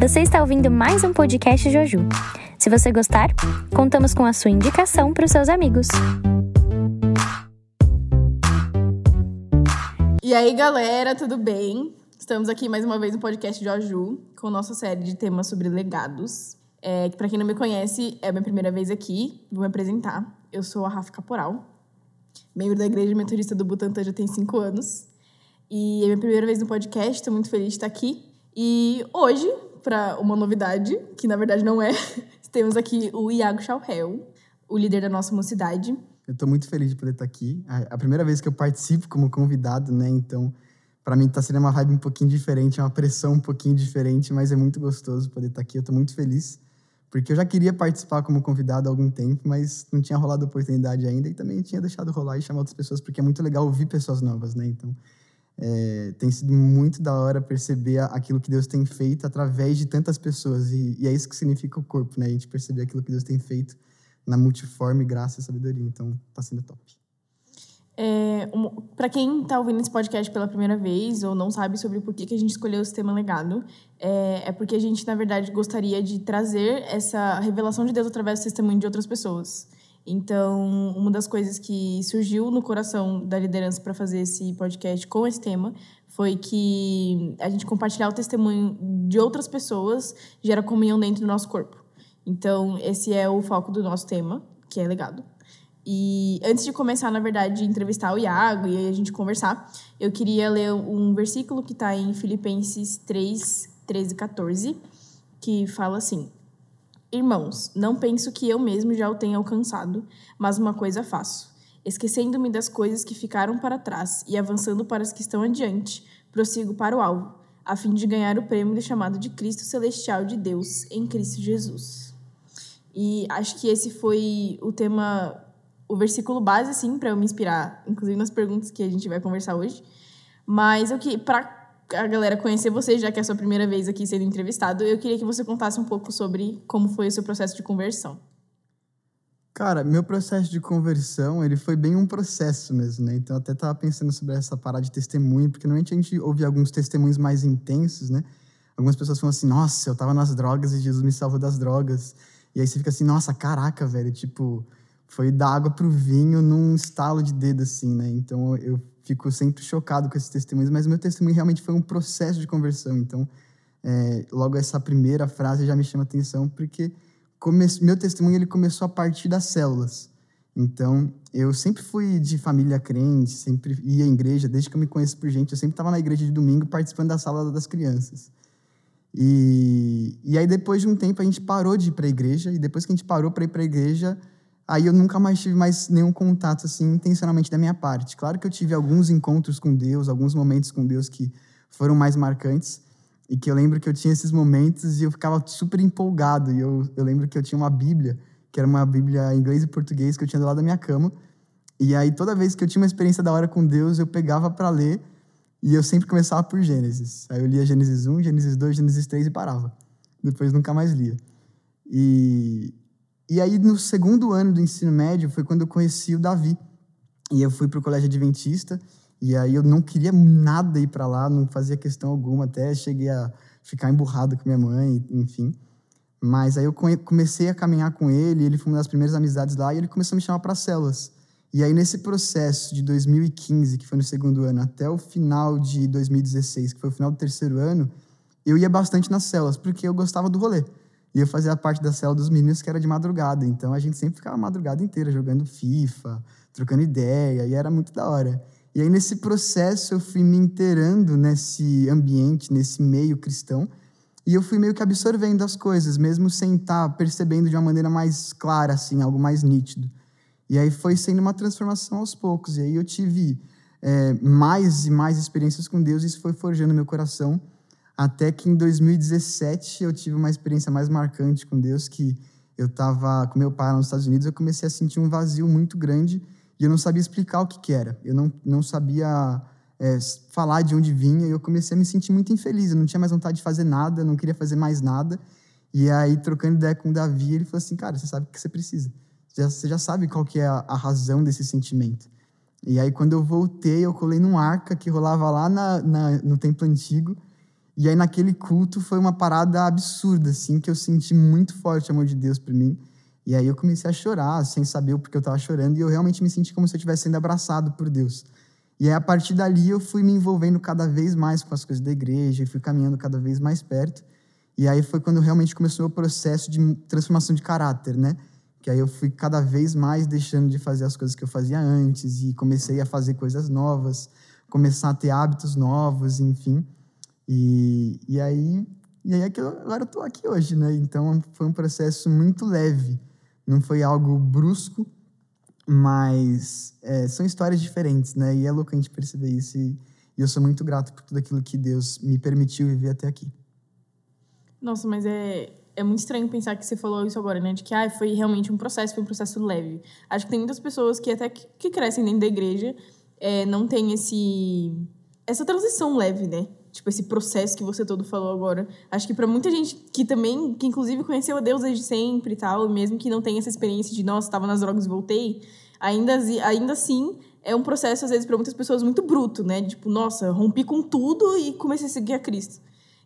Você está ouvindo mais um podcast Joju. Se você gostar, contamos com a sua indicação para os seus amigos. E aí, galera, tudo bem? Estamos aqui mais uma vez no podcast Joju, com nossa série de temas sobre legados. É, para quem não me conhece, é a minha primeira vez aqui, vou me apresentar. Eu sou a Rafa Caporal, membro da Igreja Metodista do Butantã já tem cinco anos. E é minha primeira vez no podcast, estou muito feliz de estar aqui. E hoje, para uma novidade, que na verdade não é, temos aqui o Iago Chauhel, o líder da nossa mocidade. Eu estou muito feliz de poder estar aqui. É a primeira vez que eu participo como convidado, né? Então, para mim está sendo uma vibe um pouquinho diferente, uma pressão um pouquinho diferente, mas é muito gostoso poder estar aqui. Eu estou muito feliz, porque eu já queria participar como convidado há algum tempo, mas não tinha rolado a oportunidade ainda e também tinha deixado rolar e chamar outras pessoas, porque é muito legal ouvir pessoas novas, né? Então, é, tem sido muito da hora perceber aquilo que Deus tem feito através de tantas pessoas. E, e, é isso que significa o corpo, né? A gente perceber aquilo que Deus tem feito na multiforme graça e sabedoria. Então, tá sendo top. É, um, para quem está ouvindo esse podcast pela primeira vez ou não sabe sobre por que, que a gente escolheu esse tema legado, é, é porque a gente, na verdade, gostaria de trazer essa revelação de Deus através do testemunho de outras pessoas. Então, uma das coisas que surgiu no coração da liderança para fazer esse podcast com esse tema foi que a gente compartilhar o testemunho de outras pessoas gera comunhão dentro do nosso corpo. Então, esse é o foco do nosso tema, que é legado. E antes de começar, na verdade, entrevistar o Iago e a gente conversar, eu queria ler um versículo que está em Filipenses 3, 13 e 14, que fala assim: Irmãos, não penso que eu mesmo já o tenha alcançado, mas uma coisa faço. Esquecendo-me das coisas que ficaram para trás e avançando para as que estão adiante, prossigo para o alvo, a fim de ganhar o prêmio do chamado de Cristo Celestial de Deus em Cristo Jesus. E acho que esse foi o tema, o versículo base, assim, para eu me inspirar, inclusive nas perguntas que a gente vai conversar hoje. Mas eu que para a galera conhecer você, já que é a sua primeira vez aqui sendo entrevistado, eu queria que você contasse um pouco sobre como foi o seu processo de conversão. Cara, meu processo de conversão, ele foi bem um processo mesmo, né? Então, eu até tava pensando sobre essa parada de testemunho, porque normalmente a gente ouve alguns testemunhos mais intensos, né? Algumas pessoas falam assim, nossa, eu tava nas drogas e Jesus me salvou das drogas. E aí você fica assim, nossa, caraca, velho, tipo, foi da água pro vinho num estalo de dedo, assim, né? Então, eu fico sempre chocado com esses testemunhos, mas meu testemunho realmente foi um processo de conversão. Então, é, logo essa primeira frase já me chama atenção, porque come, meu testemunho ele começou a partir das células. Então, eu sempre fui de família crente, sempre ia à igreja, desde que eu me conheço por gente, eu sempre estava na igreja de domingo participando da sala das crianças. E, e aí, depois de um tempo, a gente parou de ir para a igreja, e depois que a gente parou para ir para a igreja, Aí eu nunca mais tive mais nenhum contato assim intencionalmente da minha parte. Claro que eu tive alguns encontros com Deus, alguns momentos com Deus que foram mais marcantes e que eu lembro que eu tinha esses momentos e eu ficava super empolgado. E eu, eu lembro que eu tinha uma Bíblia, que era uma Bíblia em inglês e português que eu tinha do lado da minha cama. E aí toda vez que eu tinha uma experiência da hora com Deus, eu pegava para ler e eu sempre começava por Gênesis. Aí eu lia Gênesis 1, Gênesis 2, Gênesis 3 e parava. Depois nunca mais lia. E, e aí, no segundo ano do ensino médio, foi quando eu conheci o Davi. E eu fui para o colégio adventista, e aí eu não queria nada ir para lá, não fazia questão alguma, até cheguei a ficar emburrado com minha mãe, enfim. Mas aí eu comecei a caminhar com ele, ele foi uma das primeiras amizades lá, e ele começou a me chamar para células. E aí, nesse processo de 2015, que foi no segundo ano, até o final de 2016, que foi o final do terceiro ano, eu ia bastante nas células, porque eu gostava do rolê. E eu fazia parte da cela dos meninos que era de madrugada. Então a gente sempre ficava a madrugada inteira jogando FIFA, trocando ideia, e era muito da hora. E aí nesse processo eu fui me inteirando nesse ambiente, nesse meio cristão, e eu fui meio que absorvendo as coisas, mesmo sem estar tá percebendo de uma maneira mais clara, assim, algo mais nítido. E aí foi sendo uma transformação aos poucos. E aí eu tive é, mais e mais experiências com Deus, e isso foi forjando meu coração até que em 2017 eu tive uma experiência mais marcante com Deus, que eu estava com meu pai nos Estados Unidos, eu comecei a sentir um vazio muito grande e eu não sabia explicar o que, que era. Eu não, não sabia é, falar de onde vinha e eu comecei a me sentir muito infeliz. Eu não tinha mais vontade de fazer nada, não queria fazer mais nada. E aí, trocando ideia com o Davi, ele falou assim, cara, você sabe o que você precisa. Já, você já sabe qual que é a, a, razão desse sentimento. E aí, quando eu voltei, eu colei num arca que rolava lá na, na, no templo antigo E aí naquele culto foi uma parada absurda, assim, que eu senti muito forte o amor de Deus por mim. E aí eu comecei a chorar, sem saber o porquê eu estava chorando, e eu realmente me senti como se eu estivesse sendo abraçado por Deus. E aí a partir dali eu fui me envolvendo cada vez mais com as coisas da igreja, e fui caminhando cada vez mais perto. E aí foi quando realmente começou o processo de transformação de caráter, né? Que aí eu fui cada vez mais deixando de fazer as coisas que eu fazia antes e comecei a fazer coisas novas, começar a ter hábitos novos, enfim. E, e aí, e aí é que eu, agora eu tô aqui hoje, né? Então foi um processo muito leve, não foi algo brusco, mas é, são histórias diferentes, né? E é louco a gente perceber isso e, e eu sou muito grato por tudo aquilo que Deus me permitiu viver até aqui. Nossa, mas é, é muito estranho pensar que você falou isso agora, né? De que ah, foi realmente um processo, foi um processo leve. Acho que tem muitas pessoas que até que, que crescem dentro da igreja é, não tem esse essa transição leve, né? Tipo, esse processo que você todo falou agora. Acho que para muita gente que também, que inclusive conheceu a Deus desde sempre e tal, mesmo que não tenha essa experiência de, nossa, estava nas drogas e voltei, ainda, ainda assim é um processo, às vezes, para muitas pessoas muito bruto, né? Tipo, nossa, rompi com tudo e comecei a seguir a Cristo.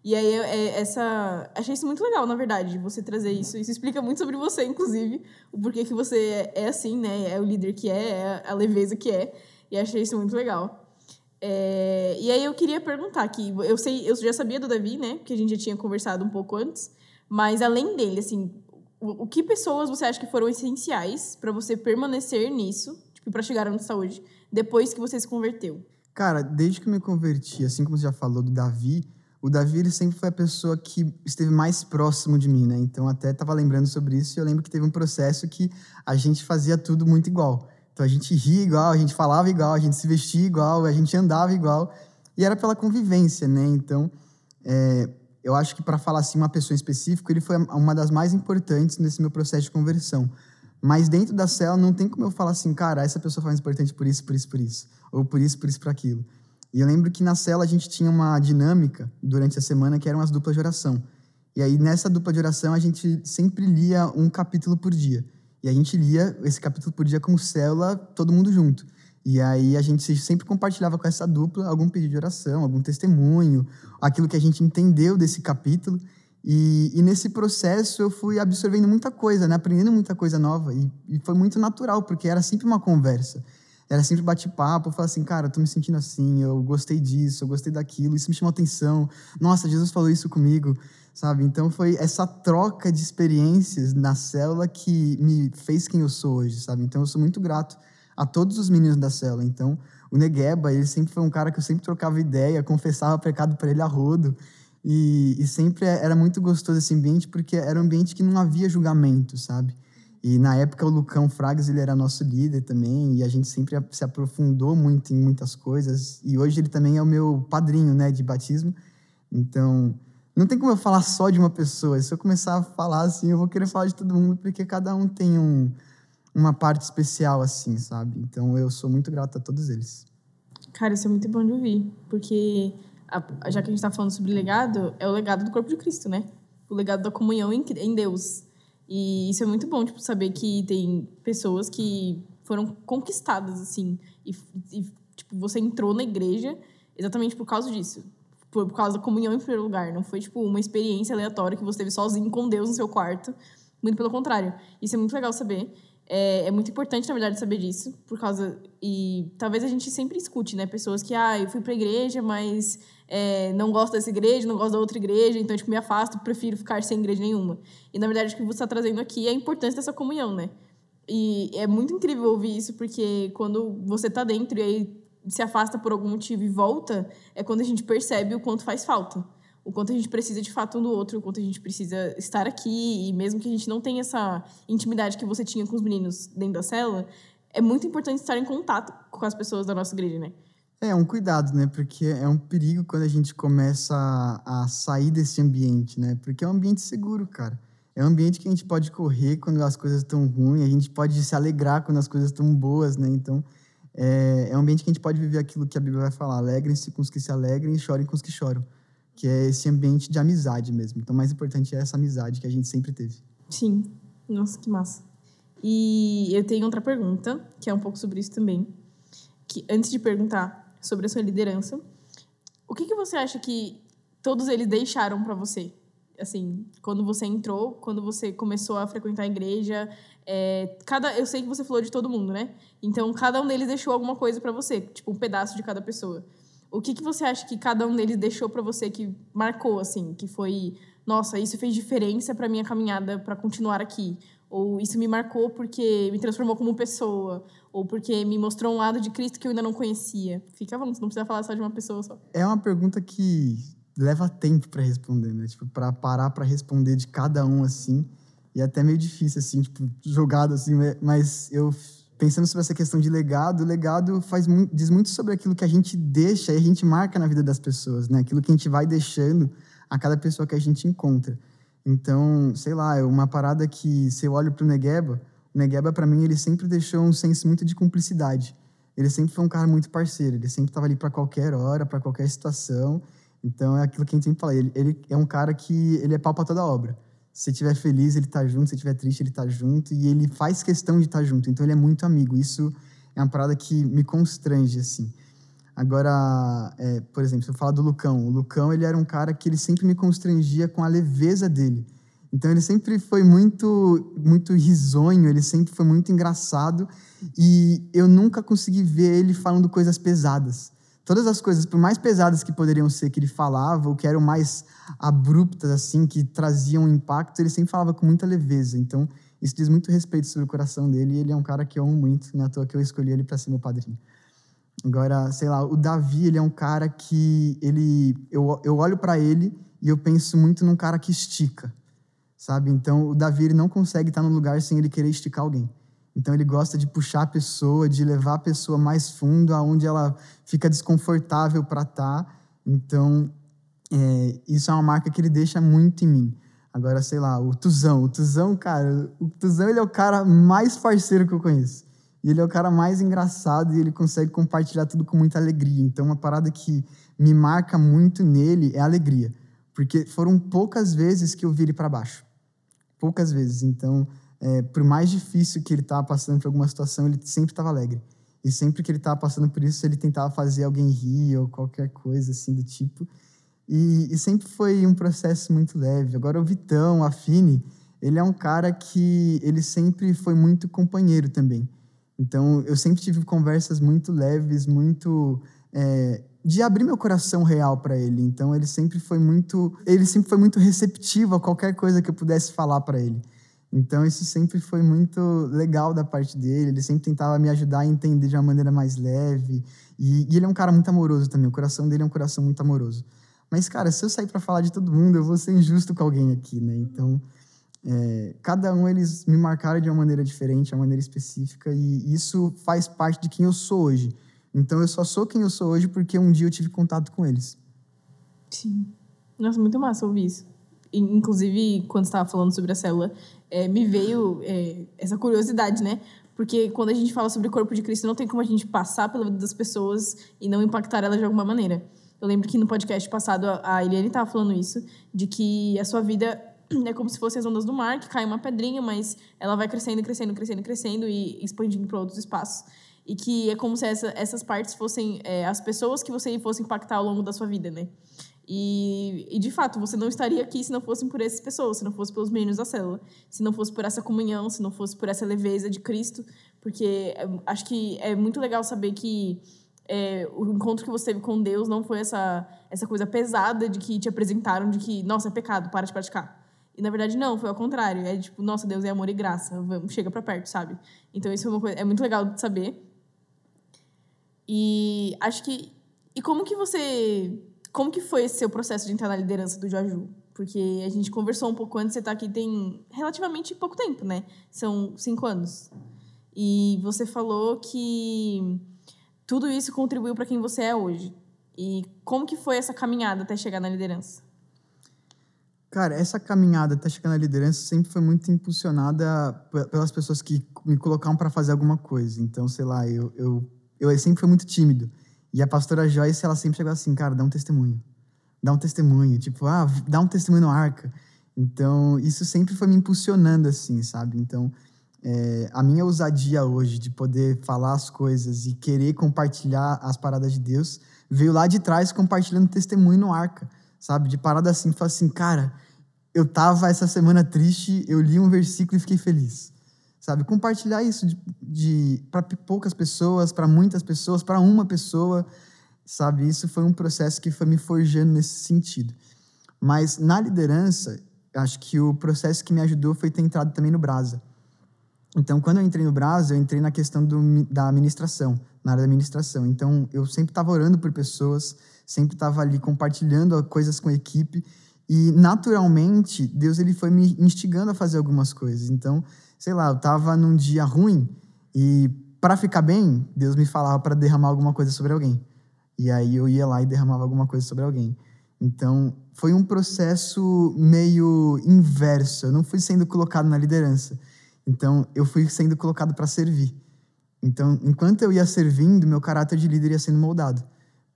E aí, é, essa... Achei isso muito legal, na verdade, você trazer isso. Isso explica muito sobre você, inclusive, o porquê que você é assim, né? É o líder que é, é a leveza que é. E achei isso muito legal. É... E aí, eu queria perguntar aqui. Eu, sei, eu já sabia do Davi, né? Porque a gente já tinha conversado um pouco antes. Mas, além dele, assim, o, o que pessoas você acha que foram essenciais para você permanecer nisso, tipo, para chegar onde está hoje, depois que você se converteu? Cara, desde que eu me converti, assim como você já falou do Davi o Davi ele sempre foi a pessoa que esteve mais próximo de mim, né? Então até estava lembrando sobre isso e eu lembro que teve um processo que a gente fazia tudo muito igual. Então a gente ria igual, a gente falava igual, a gente se vestia igual, a gente andava igual e era pela convivência, né? Então é, eu acho que para falar assim uma pessoa em específico ele foi uma das mais importantes nesse meu processo de conversão. Mas dentro da célula não tem como eu falar assim, cara, essa pessoa foi mais importante por isso, por isso, por isso, ou por isso, por isso, por aquilo. E eu lembro que na cela a gente tinha uma dinâmica durante a semana que eram as duplas de oração. E aí nessa dupla de oração a gente sempre lia um capítulo por dia. E a gente lia esse capítulo por dia como célula, todo mundo junto. E aí a gente sempre compartilhava com essa dupla algum pedido de oração, algum testemunho, aquilo que a gente entendeu desse capítulo. E, e nesse processo eu fui absorvendo muita coisa, né? aprendendo muita coisa nova. E, e foi muito natural, porque era sempre uma conversa era sempre bate-papo, falar assim, cara, eu tô me sentindo assim, eu gostei disso, eu gostei daquilo, isso me chamou atenção. Nossa, Jesus falou isso comigo, sabe? Então foi essa troca de experiências na célula que me fez quem eu sou hoje, sabe? Então eu sou muito grato a todos os meninos da célula. Então, o Negueba, ele sempre foi um cara que eu sempre trocava ideia, confessava pecado para ele a rodo. E, e sempre era muito gostoso esse ambiente, porque era um ambiente que não havia julgamento, sabe? E na época o Lucão Fragas ele era nosso líder também e a gente sempre se aprofundou muito em muitas coisas. E hoje ele também é o meu padrinho, né, de batismo. Então, não tem como eu falar só de uma pessoa. Se eu começar a falar assim, eu vou querer falar de todo mundo porque cada um tem um, uma parte especial assim, sabe? Então, eu sou muito grato a todos eles. Cara, isso é muito bom de ouvir, porque a, já que a gente está falando sobre legado, é o legado do corpo de Cristo, né? O legado da comunhão em, em Deus. E isso é muito bom, tipo, saber que tem pessoas que foram conquistadas, assim. E, e tipo, você entrou na igreja exatamente por causa disso. Por, por causa da comunhão em primeiro lugar. Não foi, tipo, uma experiência aleatória que você teve sozinho com Deus no seu quarto. Muito pelo contrário. Isso é muito legal saber. É, é, muito importante, na verdade, saber disso, por causa. E talvez a gente sempre escute, né? Pessoas que, ah, eu fui pra igreja, mas é, não gosto dessa igreja, não gosto da outra igreja, então, tipo, me afasto, prefiro ficar sem igreja nenhuma. E, na verdade, o que você está trazendo aqui é a importância dessa comunhão, né? E é muito incrível ouvir isso, porque quando você tá dentro e aí se afasta por algum motivo e volta, é quando a gente percebe o quanto faz falta o quanto a gente precisa de fato um do outro, o quanto a gente precisa estar aqui, e mesmo que a gente não tenha essa intimidade que você tinha com os meninos dentro da célula, é muito importante estar em contato com as pessoas da nossa igreja, né? É um cuidado, né? Porque é um perigo quando a gente começa a, sair desse ambiente, né? Porque é um ambiente seguro, cara. É um ambiente que a gente pode correr quando as coisas estão ruins, a gente pode se alegrar quando as coisas estão boas, né? Então, é, é um ambiente que a gente pode viver aquilo que a Bíblia vai falar: alegrem-se com os que se alegrem e chorem com os que choram que é esse ambiente de amizade mesmo. Então, o mais importante é essa amizade que a gente sempre teve. Sim. Nossa, que massa. E eu tenho outra pergunta, que é um pouco sobre isso também. Que antes de perguntar sobre a sua liderança, o que, que você acha que todos eles deixaram para você? Assim, quando você entrou, quando você começou a frequentar a igreja, é, cada, eu sei que você falou de todo mundo, né? Então, cada um deles deixou alguma coisa para você, tipo um pedaço de cada pessoa. O que, que você acha que cada um deles deixou para você que marcou, assim, que foi, nossa, isso fez diferença para minha caminhada para continuar aqui? Ou isso me marcou porque me transformou como pessoa? Ou porque me mostrou um lado de Cristo que eu ainda não conhecia? Fica bom, você não precisa falar só de uma pessoa só. É uma pergunta que leva tempo para responder, né? Tipo, para parar para responder de cada um assim. E é até meio difícil, assim, tipo, jogado assim, mas eu pensando sobre essa questão de legado, o legado faz muito, diz muito sobre aquilo que a gente deixa e a gente marca na vida das pessoas, né? Aquilo que a gente vai deixando a cada pessoa que a gente encontra. Então, sei lá, é uma parada que se eu olho pro Negueba, o Negueba para mim ele sempre deixou um senso muito de cumplicidade. Ele sempre foi um cara muito parceiro, ele sempre estava ali para qualquer hora, para qualquer situação. Então é aquilo que a gente sempre fala, ele, ele é um cara que ele é pau para toda obra. Se estiver feliz, ele tá junto. Se estiver triste, ele tá junto. E ele faz questão de estar tá junto. Então, ele é muito amigo. Isso é uma parada que me constrange, assim. Agora, é, por exemplo, se eu falar do Lucão. O Lucão, ele era um cara que ele sempre me constrangia com a leveza dele. Então, ele sempre foi muito, muito risonho. Ele sempre foi muito engraçado. E eu nunca consegui ver ele falando coisas pesadas todas as coisas, por mais pesadas que poderiam ser que ele falava, ou que eram mais abruptas, assim, que traziam impacto, ele sempre falava com muita leveza. Então, isso diz muito respeito sobre o coração dele, e ele é um cara que eu amo muito, não é à toa que eu escolhi ele para ser meu padrinho. Agora, sei lá, o Davi, ele é um cara que ele eu, eu olho para ele e eu penso muito num cara que estica, sabe? Então, o Davi ele não consegue estar num lugar sem ele querer esticar alguém. Então ele gosta de puxar a pessoa, de levar a pessoa mais fundo, aonde ela fica desconfortável para estar. Tá. Então é, isso é uma marca que ele deixa muito em mim. Agora, sei lá, o Tuzão. O Tuzão, cara, o Tuzão ele é o cara mais parceiro que eu conheço. E ele é o cara mais engraçado e ele consegue compartilhar tudo com muita alegria. Então, uma parada que me marca muito nele é a alegria. Porque foram poucas vezes que eu vi ele para baixo. Poucas vezes. Então, é, por mais difícil que ele estava passando por alguma situação, ele sempre estava alegre. E sempre que ele estava passando por isso, ele tentava fazer alguém rir ou qualquer coisa assim do tipo. E, e, sempre foi um processo muito leve. Agora o Vitão, a Fini, ele é um cara que ele sempre foi muito companheiro também. Então eu sempre tive conversas muito leves, muito é, de abrir meu coração real para ele. Então ele sempre foi muito, ele sempre foi muito receptivo a qualquer coisa que eu pudesse falar para ele. Então, isso sempre foi muito legal da parte dele. Ele sempre tentava me ajudar a entender de uma maneira mais leve. E, e ele é um cara muito amoroso também. O coração dele é um coração muito amoroso. Mas, cara, se eu sair para falar de todo mundo, eu vou ser injusto com alguém aqui, né? Então, é, cada um eles me marcaram de uma maneira diferente, de uma maneira específica. E isso faz parte de quem eu sou hoje. Então, eu só sou quem eu sou hoje porque um dia eu tive contato com eles. Sim. Nossa, muito massa ouvir isso. Inclusive, quando estava falando sobre a célula, é, me veio é, essa curiosidade, né? Porque quando a gente fala sobre o corpo de Cristo, não tem como a gente passar pela vida das pessoas e não impactar elas de alguma maneira. Eu lembro que no podcast passado a Eliane estava falando isso, de que a sua vida é como se fosse as ondas do mar, que cai uma pedrinha, mas ela vai crescendo, crescendo, crescendo, crescendo e expandindo para outros espaços. E que é como se essa, essas partes fossem é, as pessoas que você fosse impactar ao longo da sua vida, né? E, e, de fato, você não estaria aqui se não fossem por essas pessoas, se não fosse pelos meninos da célula, se não fosse por essa comunhão, se não fosse por essa leveza de Cristo, porque é, acho que é muito legal saber que é, o encontro que você teve com Deus não foi essa, essa coisa pesada de que te apresentaram de que, nossa, é pecado, para de praticar. E na verdade não, foi ao contrário. É tipo, nossa, Deus é amor e graça, vamos, chega para perto, sabe? Então isso é uma coisa, é muito legal de saber. E acho que. E como que você como que foi esse seu processo de entrar na liderança do Joaju? Porque a gente conversou um pouco antes, você está aqui tem relativamente pouco tempo, né? São cinco anos. E você falou que tudo isso contribuiu para quem você é hoje. E como que foi essa caminhada até chegar na liderança? Cara, essa caminhada até chegar na liderança sempre foi muito impulsionada pelas pessoas que me colocavam para fazer alguma coisa. Então, sei lá, eu, eu, eu sempre fui muito tímido. E a pastora Joyce, ela sempre chegou assim, cara, dá um testemunho. Dá um testemunho. Tipo, ah, dá um testemunho no arca. Então, isso sempre foi me impulsionando, assim, sabe? Então, é, a minha ousadia hoje de poder falar as coisas e querer compartilhar as paradas de Deus veio lá de trás compartilhando testemunho no arca, sabe? De parada assim, falar assim, cara, eu tava essa semana triste, eu li um versículo e fiquei feliz. Sabe? Compartilhar isso de, de para poucas pessoas, para muitas pessoas, para uma pessoa, sabe? Isso foi um processo que foi me forjando nesse sentido. Mas na liderança, acho que o processo que me ajudou foi ter entrado também no Brasa. Então, quando eu entrei no Brasa, eu entrei na questão do, da administração, na área da administração. Então, eu sempre estava orando por pessoas, sempre estava ali compartilhando coisas com a equipe e naturalmente Deus ele foi me instigando a fazer algumas coisas. Então, sei lá, eu estava num dia ruim e para ficar bem, Deus me falava para derramar alguma coisa sobre alguém. E aí eu ia lá e derramava alguma coisa sobre alguém. Então, foi um processo meio inverso. Eu não fui sendo colocado na liderança. Então, eu fui sendo colocado para servir. Então, enquanto eu ia servindo, meu caráter de líder ia sendo moldado.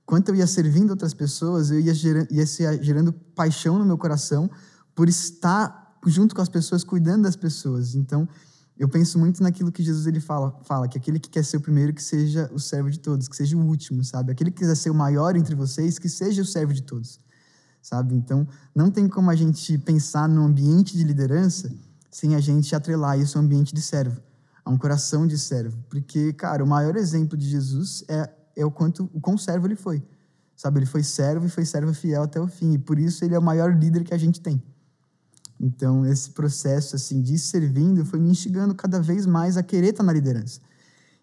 Enquanto eu ia servindo outras pessoas, eu ia, gerando, ia gerando paixão no meu coração por estar junto com as pessoas, cuidando das pessoas. Então, eu penso muito naquilo que Jesus ele fala, fala que aquele que quer ser o primeiro que seja o servo de todos, que seja o último, sabe? Aquele que quiser ser o maior entre vocês, que seja o servo de todos, sabe? Então, não tem como a gente pensar no ambiente de liderança sem a gente atrelar isso ao ambiente de servo a um coração de servo. Porque, cara, o maior exemplo de Jesus é, é o quanto o quão servo ele foi. Sabe, ele foi servo e foi servo fiel até o fim. E por isso ele é o maior líder que a gente tem. Então, esse processo assim de servindo foi me instigando cada vez mais a querer estar na liderança.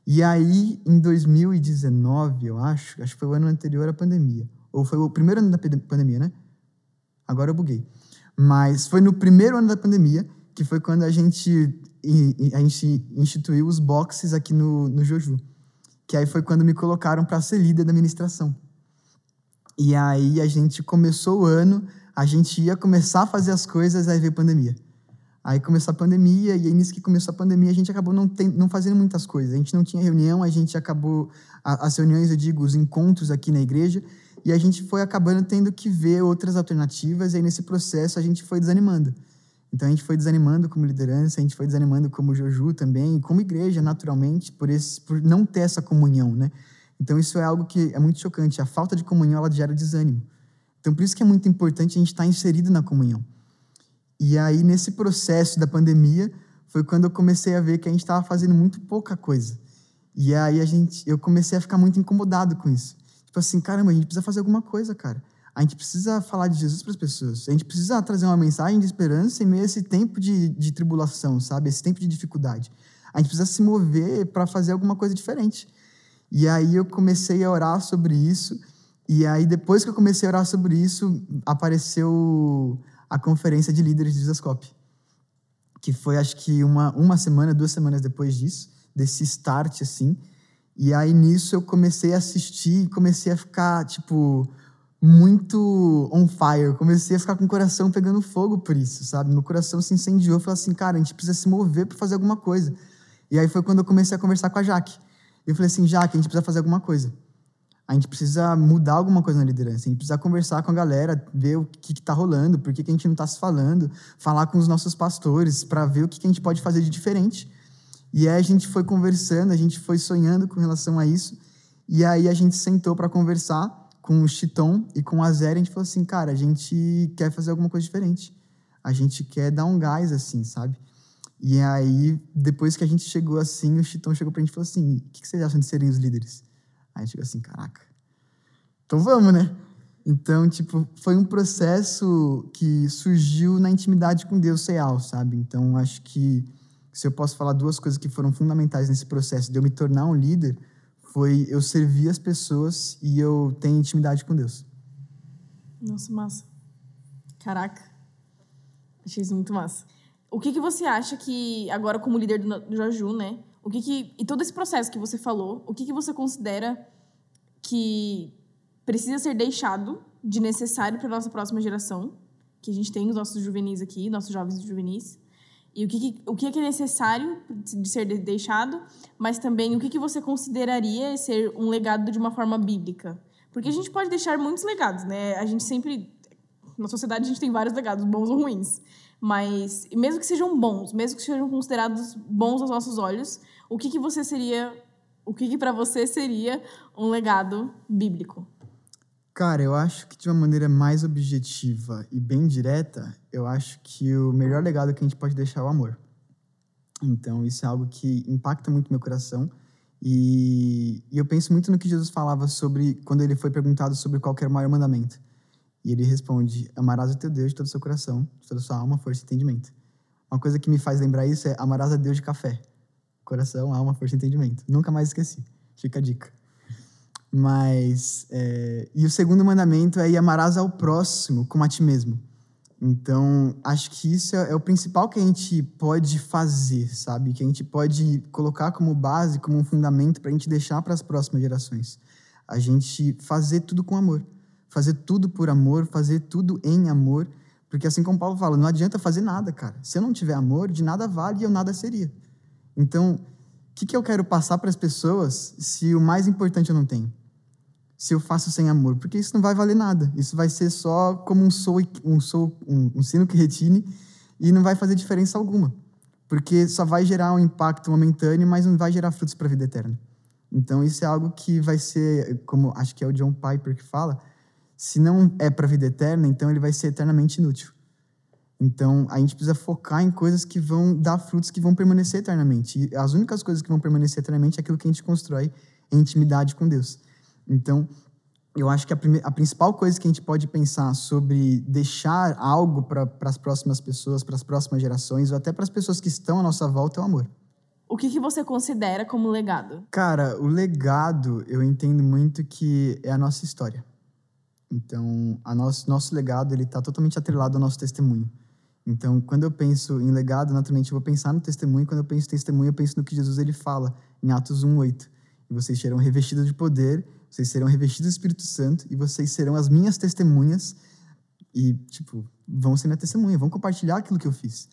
E aí, em 2019, eu acho, acho que foi o ano anterior à pandemia, ou foi o primeiro ano da pandemia, né? Agora eu buguei. Mas foi no primeiro ano da pandemia que foi quando a gente a gente instituiu os boxes aqui no, no Joju. Que aí foi quando me colocaram para ser líder da administração. E aí a gente começou o ano, a gente ia começar a fazer as coisas, aí veio pandemia. Aí começou a pandemia, e aí nisso que começou a pandemia, a gente acabou não, tem, não fazendo muitas coisas. A gente não tinha reunião, a gente acabou. A, as reuniões, eu digo, os encontros aqui na igreja, e a gente foi acabando tendo que ver outras alternativas, e aí nesse processo a gente foi desanimando. Então a gente foi desanimando como liderança, a gente foi desanimando como Joju também, como igreja, naturalmente, por, esse, por não ter essa comunhão, né? Então isso é algo que é muito chocante. A falta de comunhão, ela gera desânimo. Então por isso que é muito importante a gente estar inserido na comunhão. E aí, nesse processo da pandemia, foi quando eu comecei a ver que a gente estava fazendo muito pouca coisa. E aí a gente, eu comecei a ficar muito incomodado com isso. Tipo assim, caramba, a gente precisa fazer alguma coisa, cara. A gente precisa falar de Jesus para as pessoas. A gente precisa trazer uma mensagem de esperança em meio a esse tempo de, de tribulação, sabe? Esse tempo de dificuldade. A gente precisa se mover para fazer alguma coisa diferente. E aí eu comecei a orar sobre isso. E aí, depois que eu comecei a orar sobre isso, apareceu a conferência de líderes de Zascope. Que foi, acho que, uma, uma semana, duas semanas depois disso, desse start, assim. E aí, nisso, eu comecei a assistir e comecei a ficar, tipo, muito on fire. comecei a ficar com o coração pegando fogo por isso, sabe? Meu coração se incendiou. Falei assim, cara, a gente precisa se mover para fazer alguma coisa. E aí foi quando eu comecei a conversar com a Jaque. Eu falei assim, Jaque, a gente precisa fazer alguma coisa. A gente precisa mudar alguma coisa na liderança. A gente precisa conversar com a galera, ver o que está rolando, por que, que a gente não está se falando, falar com os nossos pastores para ver o que, que a gente pode fazer de diferente. E aí a gente foi conversando, a gente foi sonhando com relação a isso. E aí a gente sentou para conversar com o Chiton e com a Zé, a gente falou assim, cara, a gente quer fazer alguma coisa diferente. A gente quer dar um gás, assim, sabe? E aí, depois que a gente chegou assim, o Chiton chegou pra gente e falou assim, o que vocês acham de serem os líderes? Aí a gente ficou assim, caraca, então vamos, né? Então, tipo, foi um processo que surgiu na intimidade com Deus real, sabe? Então, acho que se eu posso falar duas coisas que foram fundamentais nesse processo de eu me tornar um líder, foi eu servir as pessoas e eu ter intimidade com Deus. Nossa, massa. Caraca. Achei isso muito massa. O que, que você acha que, agora como líder do, do Jaju, né? O que que, e todo esse processo que você falou, o que, que você considera que precisa ser deixado de necessário para nossa próxima geração? Que a gente tem os nossos juvenis aqui, nossos jovens juvenis. E o que, o que é necessário de ser deixado, mas também o que você consideraria ser um legado de uma forma bíblica. Porque a gente pode deixar muitos legados, né? A gente sempre. Na sociedade a gente tem vários legados, bons ou ruins. Mas, mesmo que sejam bons, mesmo que sejam considerados bons aos nossos olhos, o que, que você seria. O que, que para você seria um legado bíblico? Cara, eu acho que de uma maneira mais objetiva e bem direta, eu acho que o melhor legado que a gente pode deixar é o amor. Então, isso é algo que impacta muito meu coração. E, e, eu penso muito no que Jesus falava sobre quando ele foi perguntado sobre qual era o maior mandamento. E ele responde: Amarás o teu Deus de todo o seu coração, de toda a sua alma, força e entendimento. Uma coisa que me faz lembrar isso é: Amarás a Deus de café. Coração, alma, força e entendimento. Nunca mais esqueci. Fica a dica. Mas, é, e o segundo mandamento é: amarás ao próximo como a ti mesmo. Então, acho que isso é, é, o principal que a gente pode fazer, sabe? Que a gente pode colocar como base, como um fundamento para a gente deixar para as próximas gerações. A gente fazer tudo com amor. Fazer tudo por amor, fazer tudo em amor. Porque assim como Paulo fala, não adianta fazer nada, cara. Se eu não tiver amor, de nada vale e eu nada seria. Então, o que, que eu quero passar para as pessoas se o mais importante eu não tenho? se eu faço sem amor, porque isso não vai valer nada. Isso vai ser só como um, sou, um, sou, um, um sino que retine e não vai fazer diferença alguma. Porque só vai gerar um impacto momentâneo, mas não vai gerar frutos para a vida eterna. Então, isso é algo que vai ser, como acho que é o John Piper que fala, se não é para a vida eterna, então ele vai ser eternamente inútil. Então, a gente precisa focar em coisas que vão dar frutos que vão permanecer eternamente. E as únicas coisas que vão permanecer eternamente é aquilo que a gente constrói em intimidade com Deus. Então, eu acho que a, a, principal coisa que a gente pode pensar sobre deixar algo para as próximas pessoas, para as próximas gerações, ou até para as pessoas que estão à nossa volta, é o amor. O que, que você considera como legado? Cara, o legado, eu entendo muito que é a nossa história. Então, a nosso, nosso legado, ele está totalmente atrelado ao nosso testemunho. Então, quando eu penso em legado, naturalmente eu vou pensar no testemunho. Quando eu penso em testemunho, eu penso no que Jesus ele fala em Atos 1:8. E vocês serão revestidos de poder vocês serão revestidos do Espírito Santo e vocês serão as minhas testemunhas e, tipo, vão ser minha testemunha, vão compartilhar aquilo que eu fiz.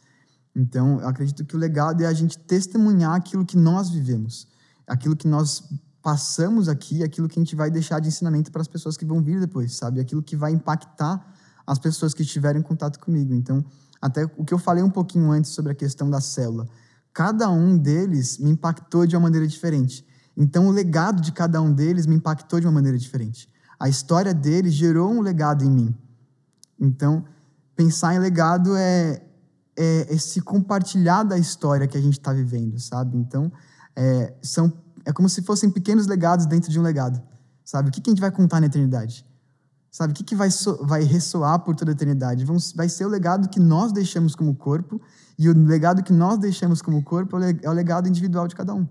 Então, eu acredito que o legado é a gente testemunhar aquilo que nós vivemos, aquilo que nós passamos aqui, aquilo que a gente vai deixar de ensinamento para as pessoas que vão vir depois, sabe? Aquilo que vai impactar as pessoas que estiverem em contato comigo. Então, até o que eu falei um pouquinho antes sobre a questão da célula, cada um deles me impactou de uma maneira diferente. Então, o legado de cada um deles me impactou de uma maneira diferente. A história deles gerou um legado em mim. Então, pensar em legado é, é esse compartilhar da história que a gente está vivendo, sabe? Então, é, são, é como se fossem pequenos legados dentro de um legado, sabe? O que, que a gente vai contar na eternidade? Sabe? O que, que vai, so, vai ressoar por toda a eternidade? Vai ser o legado que nós deixamos como corpo, e o legado que nós deixamos como corpo é o legado individual de cada um.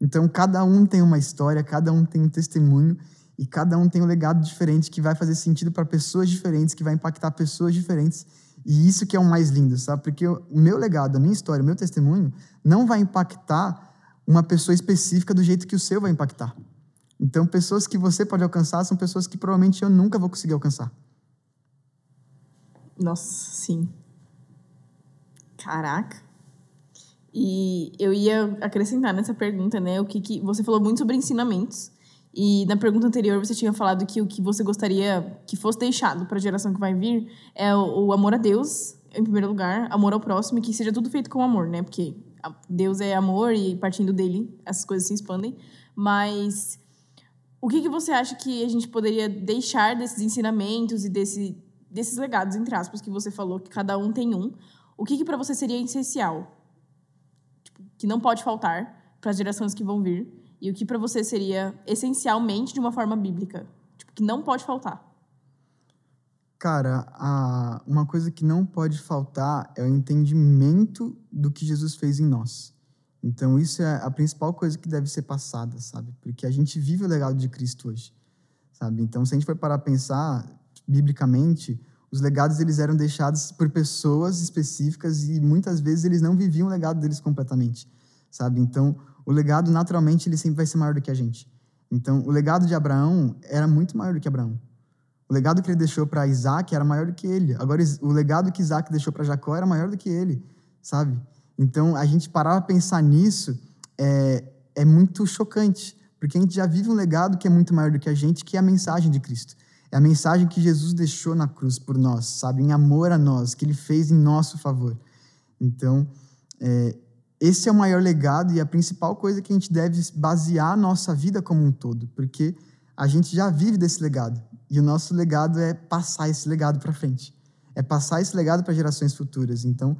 Então, cada um tem uma história, cada um tem um testemunho e cada um tem um legado diferente que vai fazer sentido para pessoas diferentes, que vai impactar pessoas diferentes. E isso que é o mais lindo, sabe? Porque o meu legado, a minha história, o meu testemunho não vai impactar uma pessoa específica do jeito que o seu vai impactar. Então, pessoas que você pode alcançar são pessoas que provavelmente eu nunca vou conseguir alcançar. Nossa, sim. Caraca. E eu ia acrescentar nessa pergunta, né? O que, que você falou muito sobre ensinamentos. E na pergunta anterior você tinha falado que o que você gostaria que fosse deixado para a geração que vai vir é o, o, amor a Deus, em primeiro lugar, amor ao próximo e que seja tudo feito com amor, né? Porque Deus é amor e partindo dele essas coisas se expandem. Mas o que, que você acha que a gente poderia deixar desses ensinamentos e desse, desses legados, entre aspas, que você falou, que cada um tem um? O que, que para você seria essencial? que não pode faltar para as gerações que vão vir e o que para você seria essencialmente de uma forma bíblica, tipo, que não pode faltar? Cara, a, uma coisa que não pode faltar é o entendimento do que Jesus fez em nós. Então, isso é a principal coisa que deve ser passada, sabe? Porque a gente vive o legado de Cristo hoje, sabe? Então, se a gente for parar a pensar biblicamente, os legados eles eram deixados por pessoas específicas e muitas vezes eles não viviam o legado deles completamente, sabe? Então, o legado naturalmente ele sempre vai ser maior do que a gente. Então, o legado de Abraão era muito maior do que Abraão. O legado que ele deixou para Isaac era maior do que ele. Agora, o legado que Isaac deixou para Jacó era maior do que ele, sabe? Então, a gente parar a pensar nisso é, é muito chocante, porque a gente já vive um legado que é muito maior do que a gente, que é a mensagem de Cristo. É a mensagem que Jesus deixou na cruz por nós, sabe? Em amor a nós, que ele fez em nosso favor. Então, é, esse é o maior legado e a principal coisa que a gente deve basear a nossa vida como um todo, porque a gente já vive desse legado. E o nosso legado é passar esse legado para frente. É passar esse legado para gerações futuras. Então,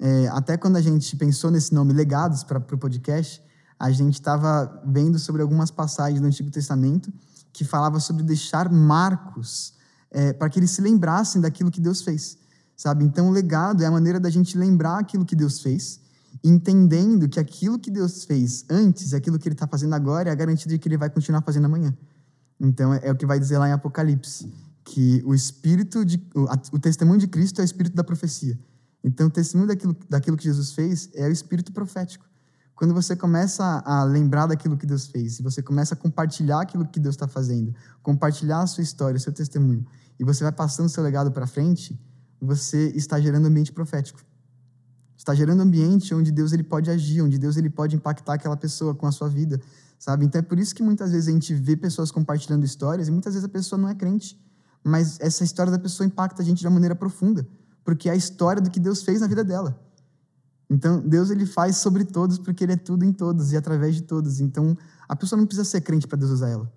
é, até quando a gente pensou nesse nome Legados para o podcast, a gente estava vendo sobre algumas passagens do Antigo Testamento que falava sobre deixar marcos é, para que eles se lembrassem daquilo que Deus fez, sabe? Então, o legado é a maneira da gente lembrar aquilo que Deus fez, entendendo que aquilo que Deus fez antes, aquilo que Ele está fazendo agora, é a garantia de que Ele vai continuar fazendo amanhã. Então, é, é o que vai dizer lá em Apocalipse, que o espírito de, o, a, o testemunho de Cristo é o espírito da profecia. Então, o testemunho daquilo, daquilo que Jesus fez é o espírito profético. Quando você começa a lembrar daquilo que Deus fez, e você começa a compartilhar aquilo que Deus está fazendo, compartilhar a sua história, o seu testemunho, e você vai passando o seu legado para frente, você está gerando ambiente profético. Está gerando ambiente onde Deus ele pode agir, onde Deus ele pode impactar aquela pessoa com a sua vida, sabe? Então é por isso que muitas vezes a gente vê pessoas compartilhando histórias e muitas vezes a pessoa não é crente, mas essa história da pessoa impacta a gente de uma maneira profunda, porque é a história do que Deus fez na vida dela. Então, Deus ele faz sobre todos porque ele é tudo em todos e através de todos. Então, a pessoa não precisa ser crente para Deus usar ela.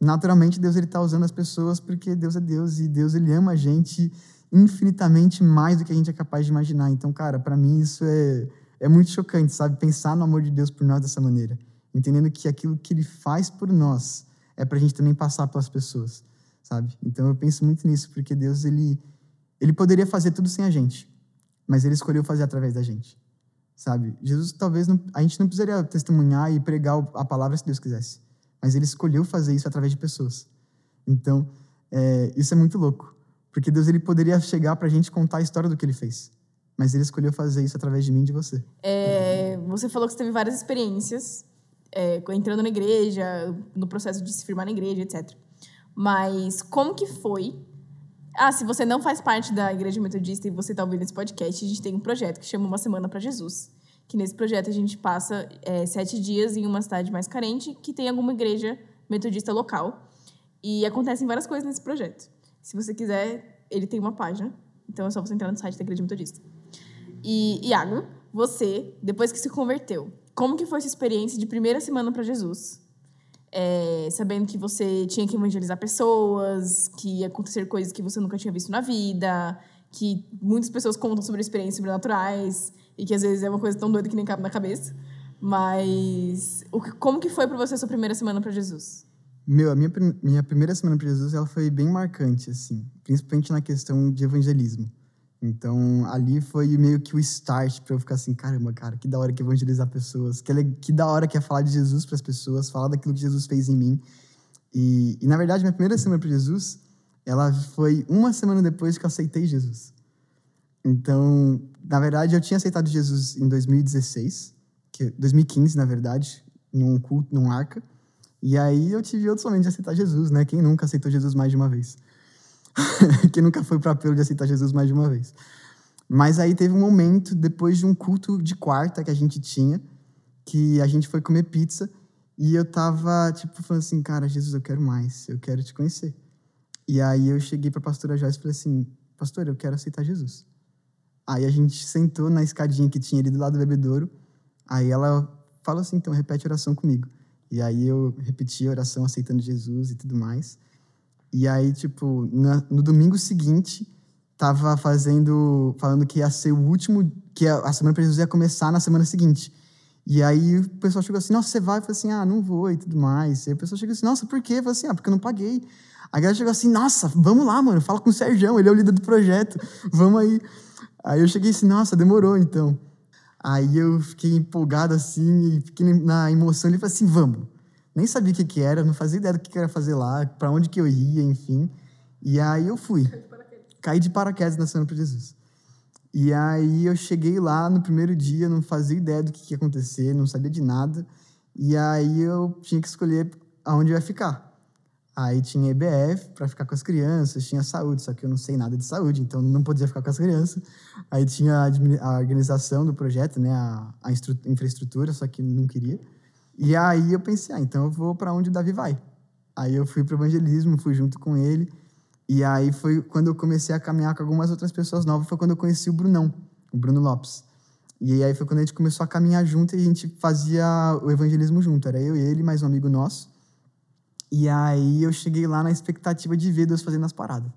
Naturalmente, Deus ele está usando as pessoas porque Deus é Deus e Deus ele ama a gente infinitamente mais do que a gente é capaz de imaginar. Então, cara, para mim isso é, é muito chocante, sabe? Pensar no amor de Deus por nós dessa maneira. Entendendo que aquilo que ele faz por nós é para a gente também passar pelas pessoas, sabe? Então, eu penso muito nisso porque Deus ele, ele poderia fazer tudo sem a gente mas ele escolheu fazer através da gente, sabe? Jesus talvez não, a gente não precisaria testemunhar e pregar a palavra se Deus quisesse, mas ele escolheu fazer isso através de pessoas. Então, é, isso é muito louco, porque Deus ele poderia chegar para a gente contar a história do que ele fez, mas ele escolheu fazer isso através de mim e de você. É, você falou que você teve várias experiências é, entrando na igreja, no processo de se firmar na igreja, etc. Mas como que foi ah, se você não faz parte da Igreja Metodista e você está ouvindo esse podcast, a gente tem um projeto que chama Uma Semana para Jesus. Que nesse projeto a gente passa é, sete dias em uma cidade mais carente que tem alguma igreja metodista local. E acontecem várias coisas nesse projeto. Se você quiser, ele tem uma página. Então é só você entrar no site da Igreja Metodista. E, Iago, você, depois que se converteu, como que foi sua experiência de primeira semana para Jesus? É, sabendo que você tinha que evangelizar pessoas, que ia acontecer coisas que você nunca tinha visto na vida, que muitas pessoas contam sobre experiências sobrenaturais e que às vezes é uma coisa tão doida que nem cabe na cabeça. Mas o que, como que foi para você a sua primeira semana para Jesus? Meu, a minha, minha primeira semana para Jesus ela foi bem marcante, assim, principalmente na questão de evangelismo. Então, ali foi meio que o start para eu ficar assim, caramba, cara, que da hora que evangelizar pessoas, que, que da hora que é falar de Jesus para as pessoas, falar daquilo que Jesus fez em mim. E, e na verdade, minha primeira semana para Jesus, ela foi uma semana depois que eu aceitei Jesus. Então, na verdade, eu tinha aceitado Jesus em 2016, que 2015, na verdade, num culto, num arca. E aí eu tive outro momento de aceitar Jesus, né? Quem nunca aceitou Jesus mais de uma vez? que nunca foi para apelo de aceitar Jesus mais de uma vez. Mas aí teve um momento, depois de um culto de quarta que a gente tinha, que a gente foi comer pizza e eu tava, tipo, falando assim, cara, Jesus, eu quero mais, eu quero te conhecer. E aí eu cheguei pra pastora Joyce e falei assim, pastor, eu quero aceitar Jesus. Aí a gente sentou na escadinha que tinha ali do lado do bebedouro, aí ela falou assim, então repete a oração comigo. E aí eu repeti a oração aceitando Jesus e tudo mais. E aí, tipo, na, no domingo seguinte, tava fazendo, falando que ia ser o último, que a, a semana Jesus ia começar na semana seguinte. E aí o pessoal chegou assim, nossa, você vai? Eu falei assim, ah, não vou e tudo mais. E aí o pessoal chegou assim, nossa, por quê? Eu falei assim, ah, porque eu não paguei. A galera chegou assim, nossa, vamos lá, mano, fala com o Sérgio, ele é o líder do projeto, vamos aí. Aí eu cheguei assim, nossa, demorou então. Aí eu fiquei empolgado assim, e fiquei na emoção, ele falou assim, vamos. Nem sabia o que, que era, não fazia ideia do que, que era fazer lá, para onde que eu ia, enfim. E aí eu fui. Caí de paraquedas na Semana para Jesus. E aí eu cheguei lá no primeiro dia, não fazia ideia do que, ia acontecer, não sabia de nada. E aí eu tinha que escolher aonde eu ia ficar. Aí tinha EBF para ficar com as crianças, tinha saúde, só que eu não sei nada de saúde, então não podia ficar com as crianças. Aí tinha a, organização do projeto, né, a, a infraestrutura, só que não queria. E aí eu pensei, ah, então eu vou para onde o Davi vai. Aí eu fui para o evangelismo, fui junto com ele. E aí foi quando eu comecei a caminhar com algumas outras pessoas novas, foi quando eu conheci o Brunão, o Bruno Lopes. E aí foi quando a gente começou a caminhar junto e a gente fazia o evangelismo junto. Era eu e ele, mais um amigo nosso. E aí eu cheguei lá na expectativa de ver Deus fazendo as paradas.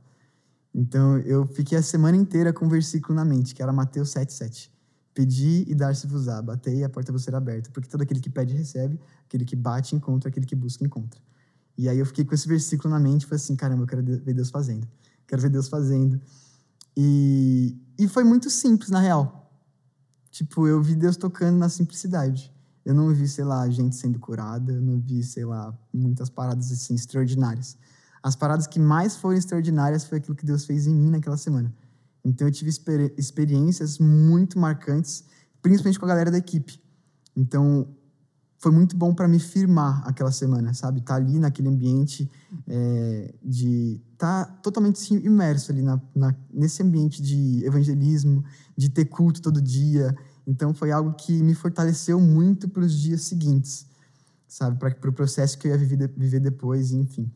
Então eu fiquei a semana inteira com um versículo na mente, que era Mateus 7,7. Pedi e dar-se-vos-á, batei e a porta vos será aberta, porque todo aquele que pede recebe, aquele que bate encontra, aquele que busca encontra. E aí eu fiquei com esse versículo na mente falei assim, caramba, eu quero ver Deus fazendo. Quero ver Deus fazendo. E, e foi muito simples, na real. Tipo, eu vi Deus tocando na simplicidade. Eu não vi, sei lá, gente sendo curada, eu não vi, sei lá, muitas paradas assim extraordinárias. As paradas que mais foram extraordinárias foi aquilo que Deus fez em mim naquela semana. Então eu tive experi experiências muito marcantes, principalmente com a galera da equipe. Então foi muito bom para me firmar aquela semana, sabe? Estar tá ali naquele ambiente é, de estar tá totalmente imerso ali na, na, nesse ambiente de evangelismo, de ter culto todo dia. Então foi algo que me fortaleceu muito para os dias seguintes, sabe? Para o pro processo que eu ia viver, viver depois, enfim.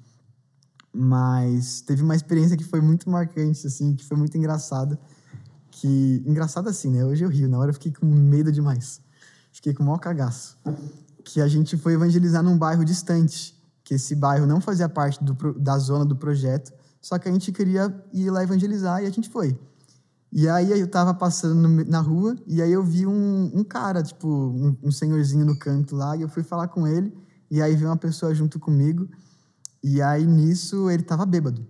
Mas teve uma experiência que foi muito marcante, assim, que foi muito engraçada. Que, engraçada assim, né? Hoje eu rio, na hora eu fiquei com medo demais. Fiquei com o maior cagaço. Que a gente foi evangelizar num bairro distante, que esse bairro não fazia parte do, da zona do projeto, só que a gente queria ir lá evangelizar e a gente foi. E aí eu tava passando na rua e aí eu vi um, um cara, tipo, um, um senhorzinho no canto lá, e eu fui falar com ele, e aí veio uma pessoa junto comigo, e aí, nisso, ele tava bêbado.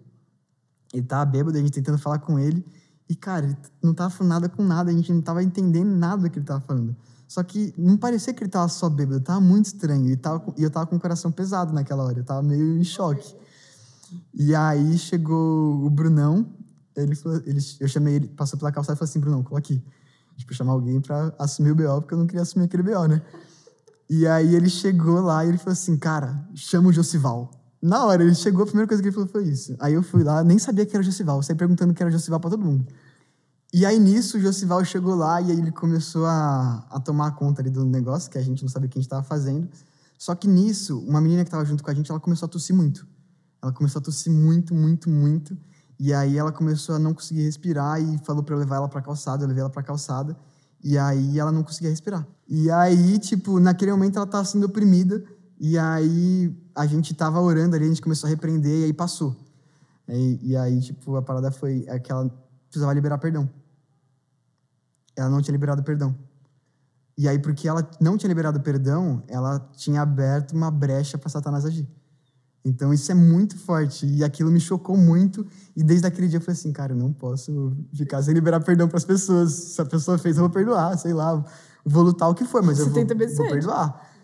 Ele tava bêbado, a gente tentando falar com ele. E, cara, ele não tava falando nada com nada, a gente não tava entendendo nada do que ele tava falando. Só que não parecia que ele tava só bêbado, tava muito estranho. E, tava, e eu tava com o coração pesado naquela hora, eu tava meio em choque. E aí chegou o Brunão, ele, falou, ele eu chamei ele, passou pela calçada e falou assim: Brunão, cola aqui. Tipo, chamar alguém para assumir o BO, porque eu não queria assumir aquele BO, né? E aí ele chegou lá e ele falou assim: Cara, chama o Josival. Na hora, ele chegou, a primeira coisa que ele falou foi isso. Aí eu fui lá, nem sabia que era Josival, saí perguntando que era Josival para todo mundo. E aí nisso, o Josival chegou lá e aí ele começou a, a tomar conta ali do negócio, que a gente não sabia o que a gente estava fazendo. Só que nisso, uma menina que estava junto com a gente, ela começou a tossir muito. Ela começou a tossir muito, muito, muito. E aí ela começou a não conseguir respirar e falou para eu levar ela para calçada, eu levei ela para calçada. E aí ela não conseguia respirar. E aí, tipo, naquele momento ela estava sendo oprimida e aí a gente tava orando ali, a gente começou a repreender e aí passou. E, e aí, tipo, a parada foi é que ela precisava liberar perdão. Ela não tinha liberado perdão. E aí, porque ela não tinha liberado perdão, ela tinha aberto uma brecha para Satanás agir. Então, isso é muito forte. E aquilo me chocou muito. E desde aquele dia eu falei assim, cara, eu não posso ficar sem liberar perdão para as pessoas. Se a pessoa fez, eu vou perdoar, sei lá. Vou lutar o que for, mas eu vou, vou perdoar.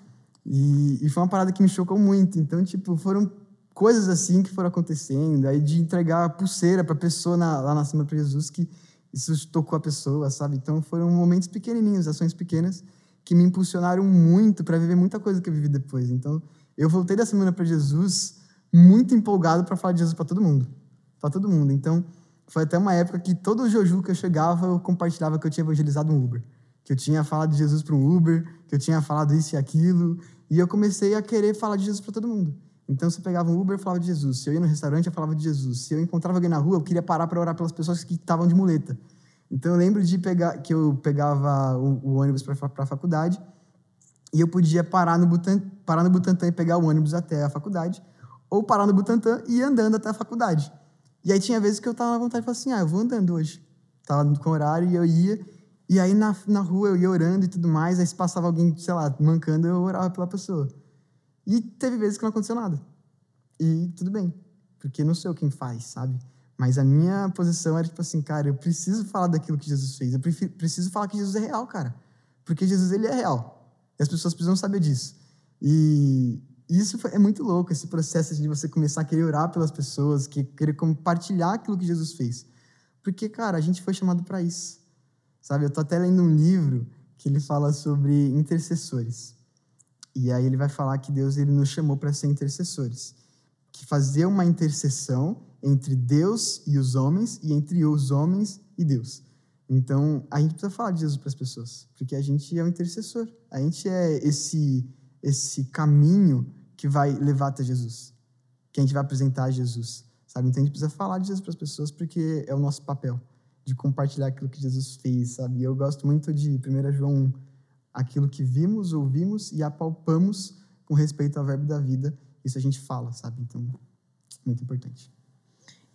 E, e foi uma parada que me chocou muito. Então, tipo, foram coisas assim que foram acontecendo. Aí de entregar a pulseira para a pessoa na, lá na cima para Jesus, que isso tocou a pessoa, sabe? Então foram momentos pequenininhos, ações pequenas, que me impulsionaram muito para viver muita coisa que eu vivi depois. Então, eu voltei da semana para Jesus muito empolgado para falar de Jesus para todo mundo. Para todo mundo. Então, foi até uma época que todo o Joju que eu chegava, eu compartilhava que eu tinha evangelizado um Uber que eu tinha falado de Jesus para um Uber, que eu tinha falado isso e aquilo, e eu comecei a querer falar de Jesus para todo mundo. Então, se eu pegava um Uber, eu falava de Jesus. Se eu ia no restaurante, eu falava de Jesus. Se eu encontrava alguém na rua, eu queria parar para orar pelas pessoas que estavam de muleta. Então, eu lembro de pegar que eu pegava o, o ônibus para a faculdade e eu podia parar no, Butan, parar no Butantã e pegar o ônibus até a faculdade, ou parar no Butantã e ir andando até a faculdade. E aí tinha vezes que eu tava na vontade de falar assim, ah, eu vou andando hoje. Tava com horário e eu ia, e aí na, na rua eu ia orando e tudo mais, aí se passava alguém, sei lá, mancando, eu orava pela pessoa. E teve vezes que não aconteceu nada. E tudo bem, porque não sou quem faz, sabe? Mas a minha posição era tipo assim, cara, eu preciso falar daquilo que Jesus fez. Eu preciso falar que Jesus é real, cara. Porque Jesus, ele é real. E as pessoas precisam saber disso. E isso é muito louco, esse processo de você começar a querer orar pelas pessoas, que querer compartilhar aquilo que Jesus fez. Porque, cara, a gente foi chamado para isso. Sabe, eu estou até lendo um livro que ele fala sobre intercessores. E aí ele vai falar que Deus ele nos chamou para ser intercessores, que fazer uma intercessão entre Deus e os homens e entre os homens e Deus. Então, a gente precisa falar de Jesus para as pessoas, porque a gente é um intercessor. A gente é esse esse caminho que vai levar até Jesus, que a gente vai apresentar a Jesus, sabe? Então a gente precisa falar de Jesus para as pessoas porque é o nosso papel de compartilhar aquilo que Jesus fez, sabe? Eu gosto muito de 1 João 1, aquilo que vimos, ouvimos e apalpamos com respeito ao verbo da vida Isso a gente fala, sabe? Então, muito importante.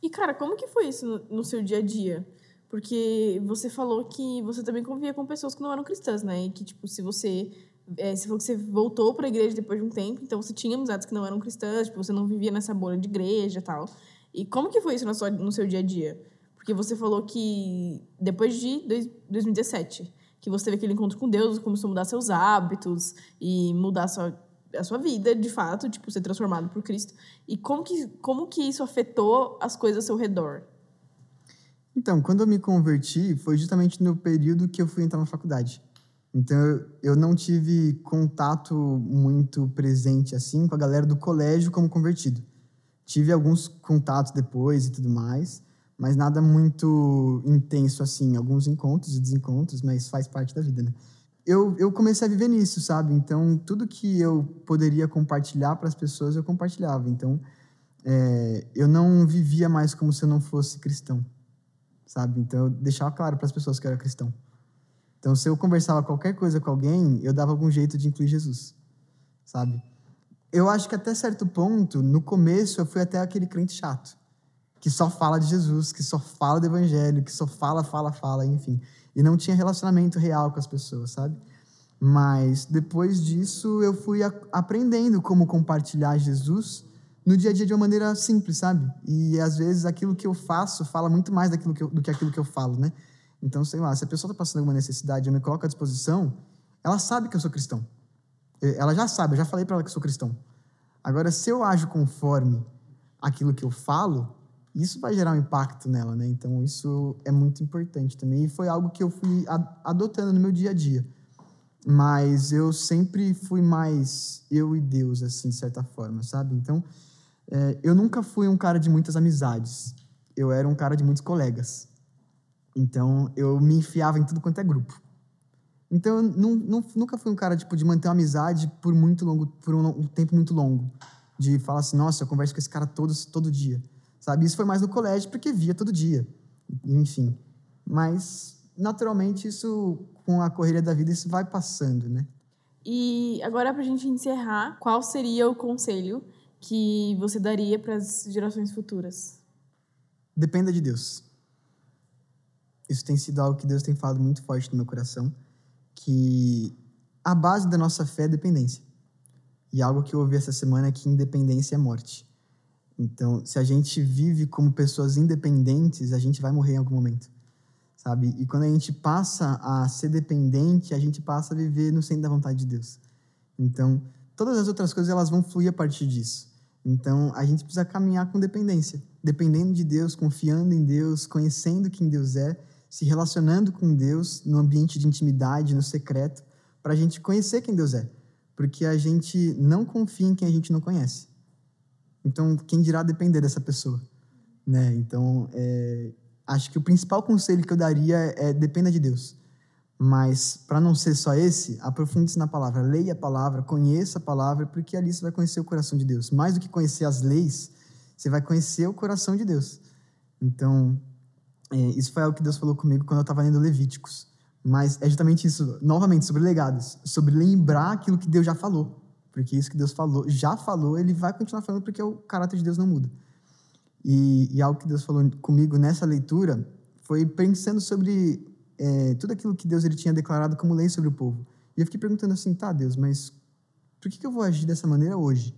E, cara, como que foi isso no, seu dia a dia? Porque você falou que você também convia com pessoas que não eram cristãs, né? E que, tipo, se você. É, você falou que você voltou para a igreja depois de um tempo, então você tinha amizades que não eram cristãs, tipo, você não vivia nessa bolha de igreja e tal. E como que foi isso no seu, no seu dia a dia? Porque você falou que depois de dois, 2017, que você teve aquele encontro com Deus, começou a mudar seus hábitos e mudar a sua, a sua vida, de fato, tipo, ser transformado por Cristo. E como que, como que isso afetou as coisas ao seu redor? Então, quando eu me converti, foi justamente no período que eu fui entrar na faculdade. Então, eu não tive contato muito presente assim com a galera do colégio como convertido. Tive alguns contatos depois e tudo mais, mas nada muito intenso assim. Alguns encontros e desencontros, mas faz parte da vida, né? Eu, eu comecei a viver nisso, sabe? Então, tudo que eu poderia compartilhar para as pessoas, eu compartilhava. Então, é, eu não vivia mais como se eu não fosse cristão sabe? Então eu deixava claro para as pessoas que eu era cristão. Então se eu conversava qualquer coisa com alguém, eu dava algum jeito de incluir Jesus, sabe? Eu acho que até certo ponto, no começo eu fui até aquele crente chato, que só fala de Jesus, que só fala do evangelho, que só fala, fala, fala, enfim, e não tinha relacionamento real com as pessoas, sabe? Mas depois disso eu fui aprendendo como compartilhar Jesus no dia a dia de uma maneira simples, sabe? E às vezes aquilo que eu faço fala muito mais daquilo que eu, do que aquilo que eu falo, né? Então, sei lá, se a pessoa está passando alguma necessidade, eu me coloco à disposição, ela sabe que eu sou cristão. Ela já sabe, eu já falei para ela que sou cristão. Agora, se eu ajo conforme aquilo que eu falo, isso vai gerar um impacto nela, né? Então, isso é muito importante também. E foi algo que eu fui adotando no meu dia a dia. Mas eu sempre fui mais eu e Deus, assim, de certa forma, sabe? Então, é, eu nunca fui um cara de muitas amizades. Eu era um cara de muitos colegas. Então, eu me enfiava em tudo quanto é grupo. Então, eu não, não, nunca fui um cara tipo, de manter uma amizade por muito longo, por um, um, tempo muito longo. De falar assim, nossa, eu converso com esse cara todo, todo dia. Sabe? Isso foi mais no colégio, porque via todo dia. Enfim. Mas, naturalmente, isso, com a correria da vida, isso vai passando, né? E agora, para a gente encerrar, qual seria o conselho que você daria para as gerações futuras? Dependa de Deus. Isso tem sido algo que Deus tem falado muito forte no meu coração, que a base da nossa fé é dependência. E algo que eu ouvi essa semana é que independência é morte. Então, se a gente vive como pessoas independentes, a gente vai morrer em algum momento, sabe? E quando a gente passa a ser dependente, a gente passa a viver no centro da vontade de Deus. Então, todas as outras coisas elas vão fluir a partir disso. Então, a gente precisa caminhar com dependência, dependendo de Deus, confiando em Deus, conhecendo quem Deus é, se relacionando com Deus no ambiente de intimidade, no secreto, para a gente conhecer quem Deus é, porque a gente não confia em quem a gente não conhece. Então, quem dirá depender dessa pessoa, né? Então, é, acho que o principal conselho que eu daria é, é dependa de Deus. Mas, para não ser só esse, aprofunde-se na palavra, leia a palavra, conheça a palavra, porque ali você vai conhecer o coração de Deus. Mais do que conhecer as leis, você vai conhecer o coração de Deus. Então, é, isso foi algo que Deus falou comigo quando eu estava lendo Levíticos. Mas é justamente isso, novamente, sobre legados, sobre lembrar aquilo que Deus já falou. Porque isso que Deus falou, já falou, ele vai continuar falando porque o caráter de Deus não muda. E, e algo que Deus falou comigo nessa leitura foi pensando sobre é, tudo aquilo que Deus ele tinha declarado como lei sobre o povo. E eu fiquei perguntando assim, tá, Deus, mas por que, que eu vou agir dessa maneira hoje?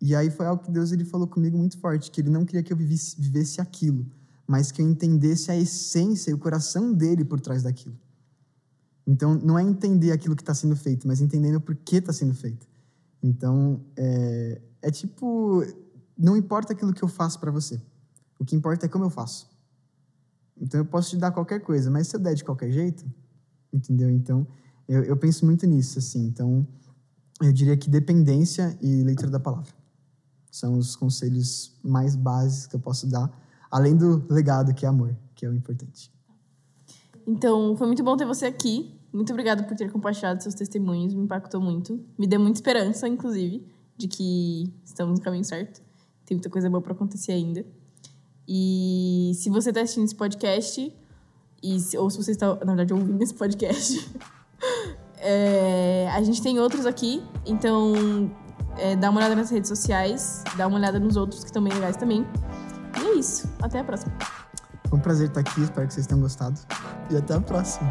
E aí foi algo que Deus ele falou comigo muito forte, que ele não queria que eu vivesse, vivesse aquilo, mas que eu entendesse a essência e o coração dele por trás daquilo. Então, não é entender aquilo que está sendo feito, mas entendendo o porquê está sendo feito. Então, é, é tipo, não importa aquilo que eu faço para você. O que importa é como eu faço. Então eu posso te dar qualquer coisa, mas se eu der de qualquer jeito, entendeu? Então eu, eu penso muito nisso, assim. Então eu diria que dependência e leitura da palavra são os conselhos mais básicos que eu posso dar, além do legado que é amor, que é o importante. Então foi muito bom ter você aqui. Muito obrigada por ter compartilhado seus testemunhos, me impactou muito, me deu muita esperança, inclusive, de que estamos no caminho certo. Tem muita coisa boa para acontecer ainda. E se você está assistindo esse podcast, e se, ou se você está, na verdade, ouvindo esse podcast, é, a gente tem outros aqui. Então, É, dá uma olhada nas redes sociais, dá uma olhada nos outros que estão bem legais também. E é isso. Até a próxima. Foi um prazer estar aqui, espero que vocês tenham gostado. E até a próxima.